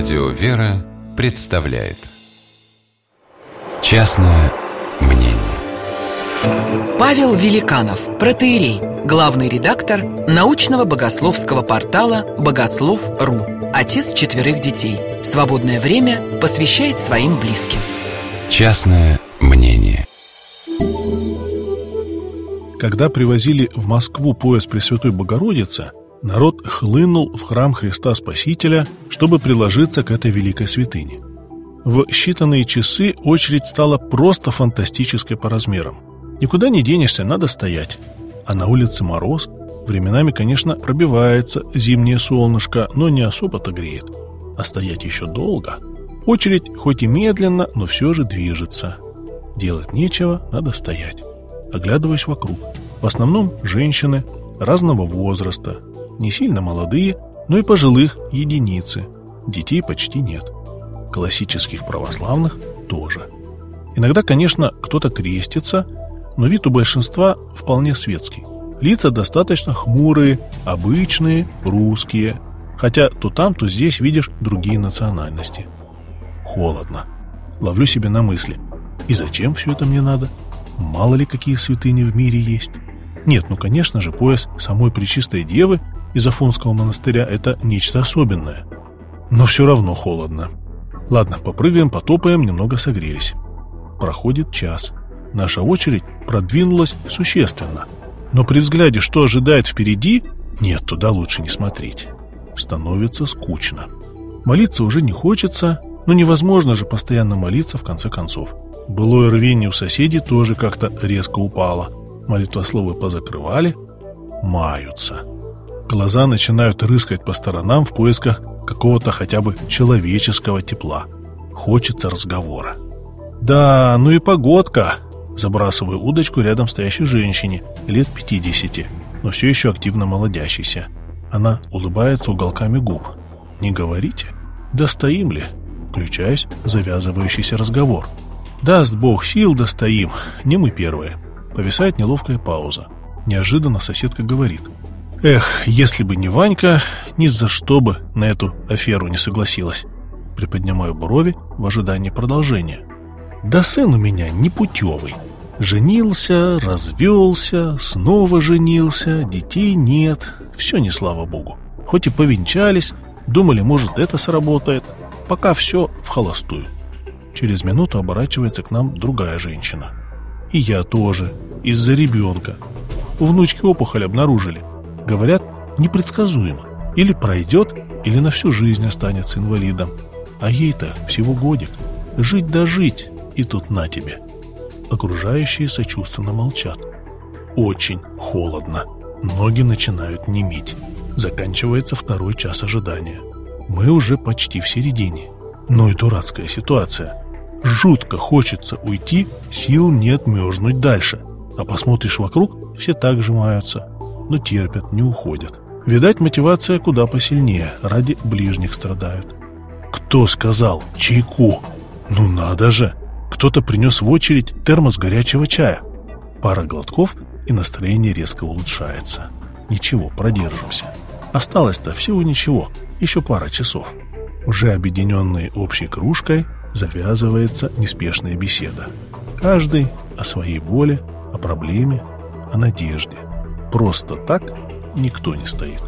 Радио «Вера» представляет Частное мнение Павел Великанов, протеерей, главный редактор научного богословского портала «Богослов.ру», отец четверых детей. Свободное время посвящает своим близким. Частное мнение Когда привозили в Москву пояс Пресвятой Богородицы, народ хлынул в храм Христа Спасителя, чтобы приложиться к этой великой святыне. В считанные часы очередь стала просто фантастической по размерам. Никуда не денешься, надо стоять. А на улице мороз, временами, конечно, пробивается зимнее солнышко, но не особо-то греет. А стоять еще долго. Очередь хоть и медленно, но все же движется. Делать нечего, надо стоять. Оглядываясь вокруг. В основном женщины разного возраста, не сильно молодые, но и пожилых единицы. Детей почти нет. Классических православных тоже. Иногда, конечно, кто-то крестится, но вид у большинства вполне светский. Лица достаточно хмурые, обычные, русские. Хотя то там, то здесь видишь другие национальности. Холодно. Ловлю себя на мысли. И зачем все это мне надо? Мало ли какие святыни в мире есть. Нет, ну конечно же, пояс самой Пречистой Девы из Афонского монастыря – это нечто особенное. Но все равно холодно. Ладно, попрыгаем, потопаем, немного согрелись. Проходит час. Наша очередь продвинулась существенно. Но при взгляде, что ожидает впереди, нет, туда лучше не смотреть. Становится скучно. Молиться уже не хочется, но невозможно же постоянно молиться в конце концов. Былое рвение у соседей тоже как-то резко упало. Молитвословы позакрывали, маются. Глаза начинают рыскать по сторонам в поисках какого-то хотя бы человеческого тепла. Хочется разговора. «Да, ну и погодка!» Забрасываю удочку рядом стоящей женщине, лет 50, но все еще активно молодящейся. Она улыбается уголками губ. «Не говорите?» «Да ли?» Включаясь завязывающийся разговор. «Даст бог сил, достоим, не мы первые». Повисает неловкая пауза. Неожиданно соседка говорит – Эх, если бы не Ванька, ни за что бы на эту аферу не согласилась. Приподнимаю брови в ожидании продолжения. Да сын у меня непутевый. Женился, развелся, снова женился, детей нет. Все не слава богу. Хоть и повенчались, думали, может, это сработает. Пока все в холостую. Через минуту оборачивается к нам другая женщина. И я тоже, из-за ребенка. Внучки опухоль обнаружили. Говорят, непредсказуемо. Или пройдет, или на всю жизнь останется инвалидом. А ей-то всего годик. Жить да жить, и тут на тебе. Окружающие сочувственно молчат. Очень холодно. Ноги начинают неметь. Заканчивается второй час ожидания. Мы уже почти в середине. Ну и дурацкая ситуация. Жутко хочется уйти, сил нет мерзнуть дальше. А посмотришь вокруг, все так сжимаются но терпят, не уходят. Видать, мотивация куда посильнее, ради ближних страдают. Кто сказал «чайку»? Ну надо же! Кто-то принес в очередь термос горячего чая. Пара глотков, и настроение резко улучшается. Ничего, продержимся. Осталось-то всего ничего, еще пара часов. Уже объединенные общей кружкой завязывается неспешная беседа. Каждый о своей боли, о проблеме, о надежде. Просто так никто не стоит.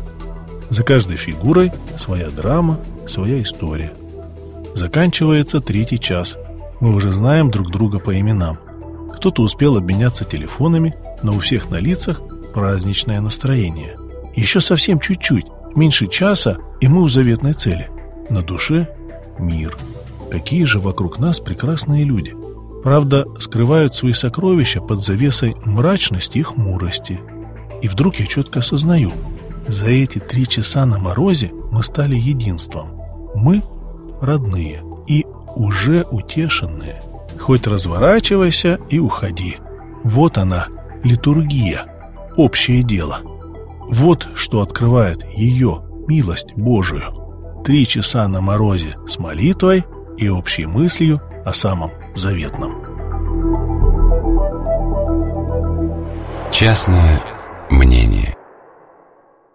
За каждой фигурой своя драма, своя история. Заканчивается третий час. Мы уже знаем друг друга по именам. Кто-то успел обменяться телефонами, но у всех на лицах праздничное настроение. Еще совсем чуть-чуть, меньше часа, и мы у заветной цели. На душе мир. Какие же вокруг нас прекрасные люди. Правда, скрывают свои сокровища под завесой мрачности и хмурости – и вдруг я четко осознаю, за эти три часа на морозе мы стали единством. Мы родные и уже утешенные. Хоть разворачивайся и уходи. Вот она, литургия, общее дело. Вот что открывает ее милость Божию. Три часа на морозе с молитвой и общей мыслью о самом заветном. Частное мнение.